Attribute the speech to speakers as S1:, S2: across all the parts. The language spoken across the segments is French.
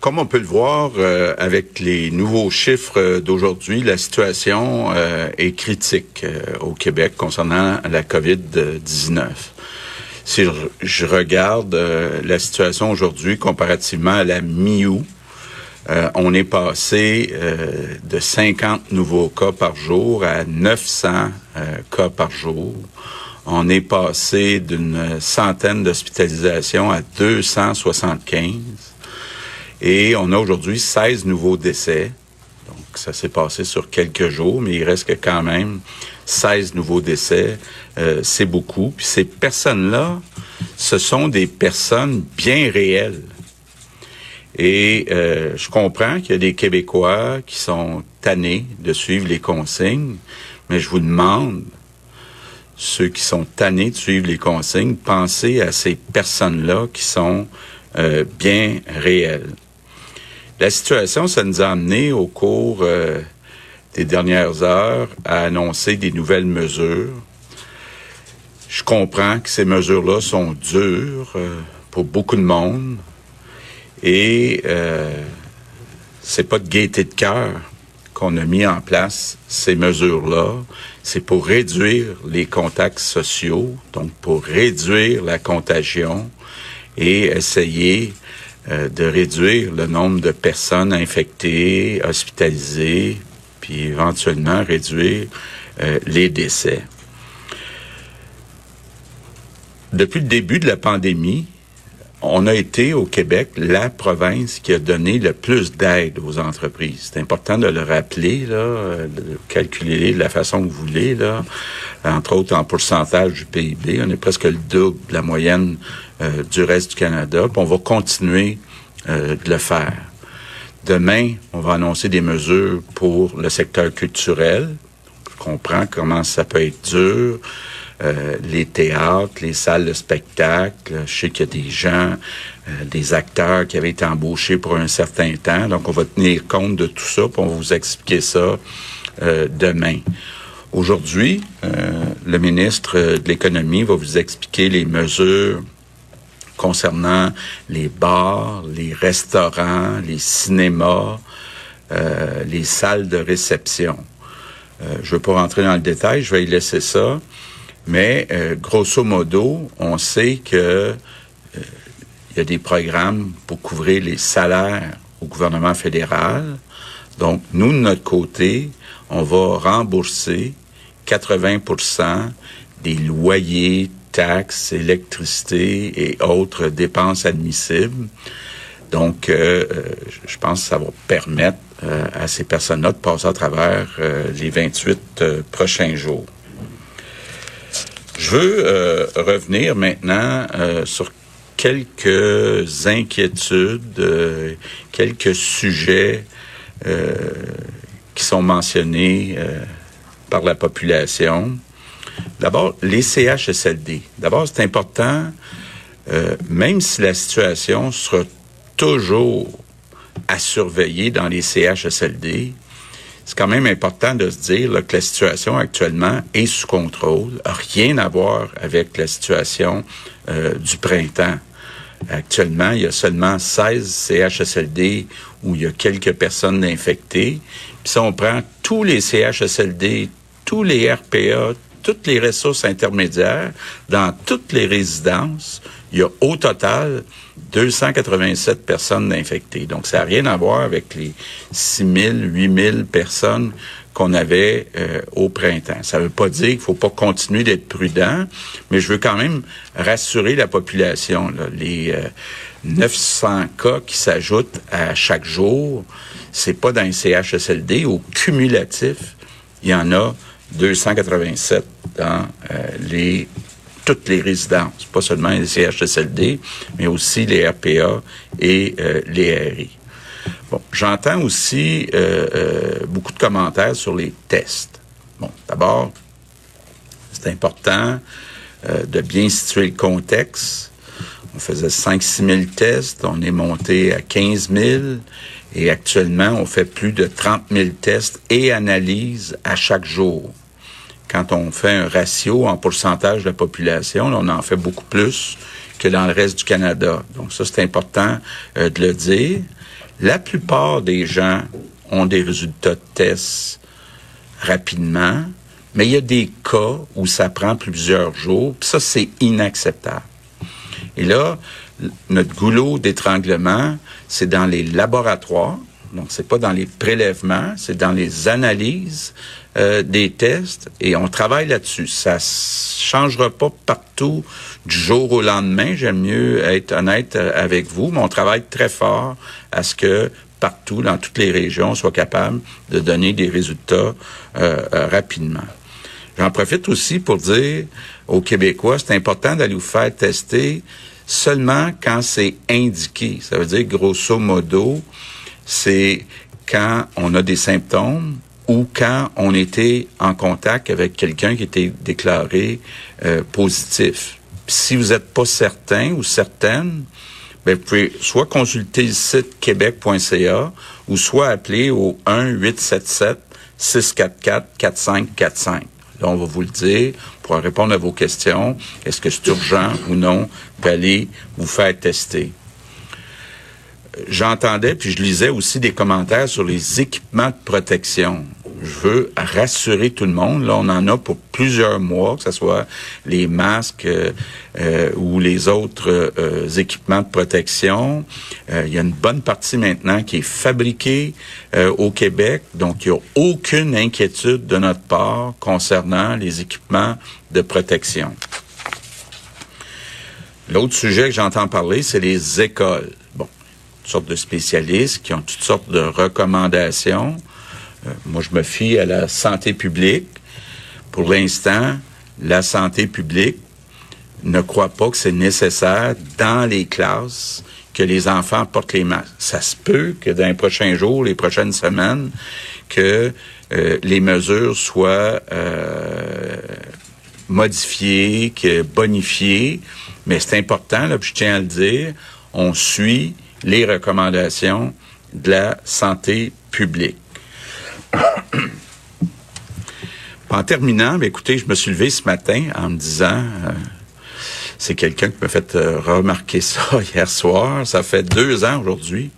S1: Comme on peut le voir euh, avec les nouveaux chiffres d'aujourd'hui, la situation euh, est critique euh, au Québec concernant la COVID-19. Si je, regarde la situation aujourd'hui comparativement à la mi-août, on est passé de 50 nouveaux cas par jour à 900 cas par jour. On est passé d'une centaine d'hospitalisations à 275. Et on a aujourd'hui 16 nouveaux décès. Donc, ça s'est passé sur quelques jours, mais il reste quand même 16 nouveaux décès. Euh, c'est beaucoup. Puis ces personnes-là, ce sont des personnes bien réelles. Et euh, je comprends qu'il y a des Québécois qui sont tannés de suivre les consignes, mais je vous demande, ceux qui sont tannés de suivre les consignes, pensez à ces personnes-là qui sont euh, bien réelles. La situation, ça nous a amené au cours euh, des dernières heures à annoncer des nouvelles mesures. Je comprends que ces mesures-là sont dures euh, pour beaucoup de monde et euh, c'est pas de gaieté de cœur qu'on a mis en place ces mesures-là. C'est pour réduire les contacts sociaux, donc pour réduire la contagion et essayer euh, de réduire le nombre de personnes infectées, hospitalisées, puis éventuellement réduire euh, les décès. Depuis le début de la pandémie, on a été au Québec la province qui a donné le plus d'aide aux entreprises. C'est important de le rappeler, là, de calculer de la façon que vous voulez, là, entre autres en pourcentage du PIB. On est presque le double de la moyenne euh, du reste du Canada. Puis on va continuer euh, de le faire. Demain, on va annoncer des mesures pour le secteur culturel. Je comprends comment ça peut être dur. Euh, les théâtres, les salles de spectacle. Je sais qu'il y a des gens, des acteurs qui avaient été embauchés pour un certain temps. Donc, on va tenir compte de tout ça, puis on va vous expliquer ça demain. Aujourd'hui, le ministre de l'Économie va vous expliquer les mesures concernant les bars, les restaurants, les cinémas, euh, les salles de réception. Euh, je ne veux pas rentrer dans le détail, je vais y laisser ça. Mais euh, grosso modo, on sait que il y a des programmes pour couvrir les salaires au gouvernement fédéral. Donc, nous, de notre côté, on va rembourser 80 des loyers, taxes, électricité et autres dépenses admissibles. Donc, euh, euh, je pense que ça va permettre euh, à ces personnes-là de passer à travers les 28 prochains jours. Je veux revenir maintenant sur quelques inquiétudes, quelques sujets qui sont mentionnés par la population. D'abord, les CHSLD. D'abord, c'est important, euh, même si la situation sera toujours à surveiller dans les CHSLD, c'est quand même important de se dire que la situation actuellement est sous contrôle, rien à voir avec la situation euh, du printemps. Actuellement, il y a seulement 16 CHSLD où il y a quelques personnes infectées. Puis si on prend tous les CHSLD, tous les RPA, toutes les ressources intermédiaires, dans toutes les résidences, il y a au total 287 personnes infectées. Donc, ça n'a rien à voir avec les 6 000, 8 000 personnes qu'on avait euh, au printemps. Ça ne veut pas dire qu'il faut pas continuer d'être prudent, mais je veux quand même rassurer la population. Les 900 euh, cas qui s'ajoutent à chaque jour, c'est pas dans les CHSLD. Au cumulatif, il y en a 287 dans euh, les toutes les résidences, pas seulement les CHSLD, mais aussi les RPA et euh, les RI. Bon, j'entends aussi euh, beaucoup de commentaires sur les tests. Bon, d'abord, c'est important de bien situer le contexte. On faisait 5-6 000 tests, on est monté à 15 000 et actuellement, on fait plus de 30 000 tests et analyses à chaque jour quand on fait un ratio en pourcentage de la population, on en fait beaucoup plus que dans le reste du Canada. Donc ça, c'est important euh, de le dire. La plupart des gens ont des résultats de tests rapidement, mais il y a des cas où ça prend plusieurs jours. Ça, c'est inacceptable. Et là, notre goulot d'étranglement, c'est dans les laboratoires. Donc, c'est pas dans les prélèvements, c'est dans les analyses euh, des tests et on travaille là-dessus. Ça changera pas partout du jour au lendemain. J'aime mieux être honnête euh, avec vous, mais on travaille très fort à ce que partout, dans toutes les régions, on soit capable de donner des résultats euh, rapidement. J'en profite aussi pour dire aux Québécois, c'est important d'aller vous faire tester seulement quand c'est indiqué. Ça veut dire, grosso modo, c'est quand on a des symptômes ou quand on était en contact avec quelqu'un qui était déclaré euh, positif. si vous n'êtes pas certain ou certaine, ben, vous pouvez soit consulter le site québec.ca ou soit appeler au 1-877-644-4545. Là, on va vous le dire pour répondre à vos questions. Est-ce que c'est urgent ou non d'aller vous faire tester? J'entendais, puis je lisais aussi des commentaires sur les équipements de protection je veux rassurer tout le monde. Là, on en a pour plusieurs mois, que ce soit les masques euh, euh, ou les autres euh, équipements de protection. il y a une bonne partie maintenant qui est fabriquée au Québec, donc il n'y a aucune inquiétude de notre part concernant les équipements de protection. L'autre sujet que j'entends parler, c'est les écoles. Bon, toutes sortes de spécialistes qui ont toutes sortes de recommandations. Euh, moi, je me fie à la santé publique. Pour l'instant, la santé publique ne croit pas que c'est nécessaire dans les classes que les enfants portent les masques. Ça se peut que dans les prochains jours, les prochaines semaines, que euh, les mesures soient euh, modifiées, que bonifiées, mais c'est important, là, je tiens à le dire, on suit les recommandations de la santé publique. En terminant, mais écoutez, je me suis levé ce matin en me disant, euh, c'est quelqu'un qui m'a fait euh, remarquer ça hier soir. Ça fait deux ans aujourd'hui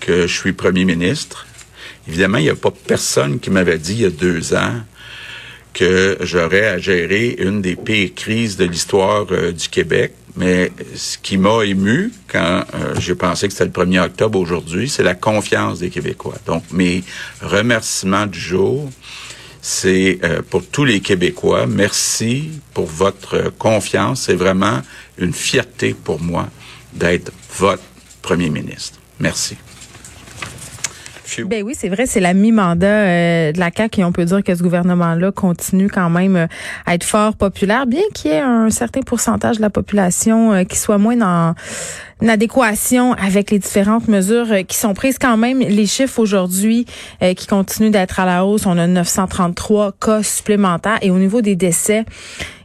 S1: que je suis premier ministre. Évidemment, il n'y a pas personne qui m'avait dit il y a deux ans que j'aurais à gérer une des pires crises de l'histoire euh, du Québec. Mais ce qui m'a ému quand euh, j'ai pensé que c'était le 1er octobre aujourd'hui, c'est la confiance des Québécois. Donc, mes remerciements du jour, c'est euh, pour tous les Québécois. Merci pour votre confiance. C'est vraiment une fierté pour moi d'être votre premier ministre. Merci.
S2: Ben oui, c'est vrai, c'est la mi-mandat euh, de la CAQ et on peut dire que ce gouvernement-là continue quand même euh, à être fort populaire, bien qu'il y ait un certain pourcentage de la population euh, qui soit moins dans adéquation avec les différentes mesures euh, qui sont prises quand même. Les chiffres aujourd'hui euh, qui continuent d'être à la hausse, on a 933 cas supplémentaires et au niveau des décès,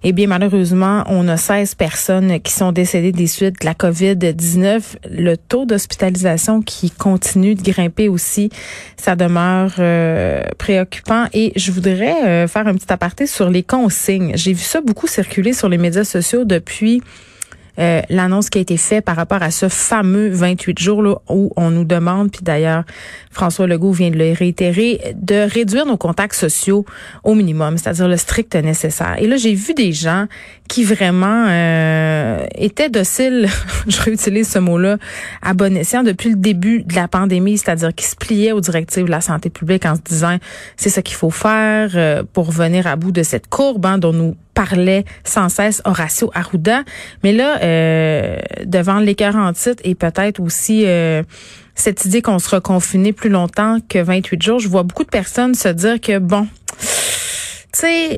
S2: eh bien malheureusement, on a 16 personnes qui sont décédées des suites de la COVID-19. Le taux d'hospitalisation qui continue de grimper aussi, ça demeure euh, préoccupant et je voudrais faire un petit aparté sur les consignes. J'ai vu ça beaucoup circuler sur les médias sociaux depuis euh, l'annonce qui a été faite par rapport à ce fameux 28 jours là, où on nous demande, puis d'ailleurs François Legault vient de le réitérer, de réduire nos contacts sociaux au minimum, c'est-à-dire le strict nécessaire. Et là, j'ai vu des gens qui vraiment euh, étaient dociles, je réutilise ce mot-là, à bon escient depuis le début de la pandémie, c'est-à-dire qui se pliaient aux directives de la santé publique en se disant c'est ce qu'il faut faire euh, pour venir à bout de cette courbe hein, dont nous parlait sans cesse Horacio Arruda. Mais là, euh, devant l'écart en et peut-être aussi euh, cette idée qu'on sera confiné plus longtemps que 28 jours, je vois beaucoup de personnes se dire que, bon, tu sais,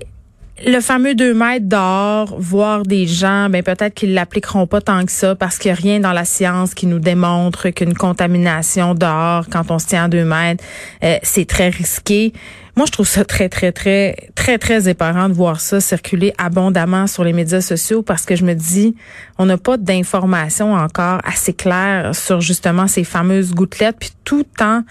S2: le fameux 2 mètres dehors, voir des gens, ben peut-être qu'ils l'appliqueront pas tant que ça parce qu'il n'y a rien dans la science qui nous démontre qu'une contamination dehors, quand on se tient à 2 mètres, euh, c'est très risqué. Moi, je trouve ça très, très, très, très, très éparant de voir ça circuler abondamment sur les médias sociaux parce que je me dis, on n'a pas d'informations encore assez claires sur justement ces fameuses gouttelettes, puis tout temps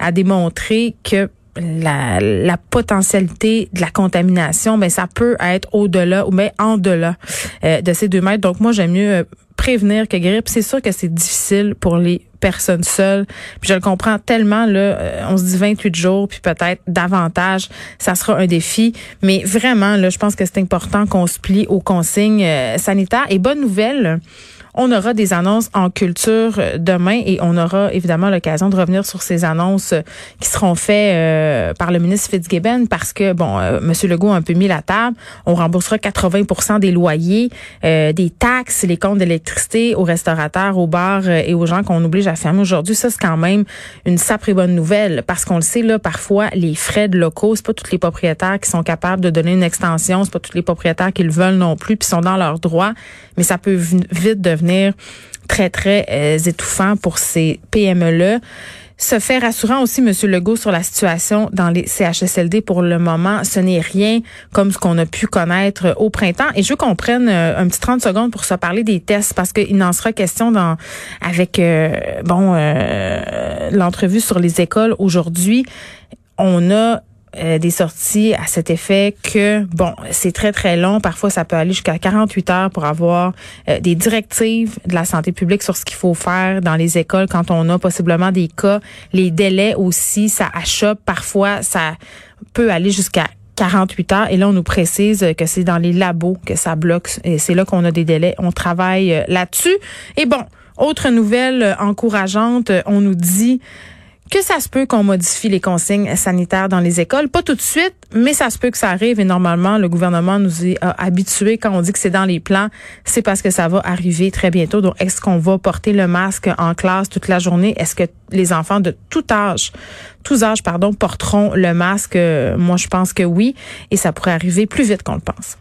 S2: à démontrer que la, potentialité de la contamination, ben ça peut être au-delà ou mais en delà euh, de ces deux mètres. Donc moi j'aime mieux euh, prévenir que guérir. c'est sûr que c'est difficile pour les personnes seules. Puis je le comprends tellement là, euh, on se dit 28 jours puis peut-être davantage, ça sera un défi, mais vraiment là, je pense que c'est important qu'on se plie aux consignes euh, sanitaires et bonne nouvelle on aura des annonces en culture euh, demain et on aura évidemment l'occasion de revenir sur ces annonces euh, qui seront faites euh, par le ministre Fitzgibbon parce que, bon, euh, M. Legault a un peu mis la table. On remboursera 80% des loyers, des taxes, les comptes d'électricité aux restaurateurs, aux bars et aux gens qu'on oblige à fermer aujourd'hui. Ça, c'est quand même une sacrée bonne nouvelle parce qu'on le sait, là, parfois, les frais de locaux, c'est pas tous les propriétaires qui sont capables de donner une extension, c'est pas tous les propriétaires qui le veulent non plus, puis sont dans leurs droits, mais ça peut vite devenir très, très euh, étouffant pour ces PME-là. Se fait rassurant aussi, M. Legault, sur la situation dans les CHSLD pour le moment. Ce n'est rien comme ce qu'on a pu connaître au printemps. Et je veux qu'on prenne euh, un petit 30 secondes pour se parler des tests parce qu'il n'en sera question dans avec euh, bon l'entrevue sur les écoles aujourd'hui. On a euh, des sorties à cet effet que, bon, c'est très, très long. Parfois, ça peut aller jusqu'à 48 heures pour avoir euh, des directives de la santé publique sur ce qu'il faut faire dans les écoles quand on a possiblement des cas. Les délais aussi, ça achoppe. Parfois, ça peut aller jusqu'à 48 heures. Et là, on nous précise que c'est dans les labos que ça bloque. Et c'est là qu'on a des délais. On travaille euh, là-dessus. Et bon, autre nouvelle encourageante, on nous dit que ça se peut qu'on modifie les consignes sanitaires dans les écoles. Pas tout de suite, mais ça se peut que ça arrive et normalement, le gouvernement nous est habitués quand on dit que c'est dans les plans, c'est parce que ça va arriver très bientôt. Donc, est-ce qu'on va porter le masque en classe toute la journée? Est-ce que les enfants de tout âge, tous âges, pardon, porteront le masque? Moi, je pense que oui et ça pourrait arriver plus vite qu'on le pense.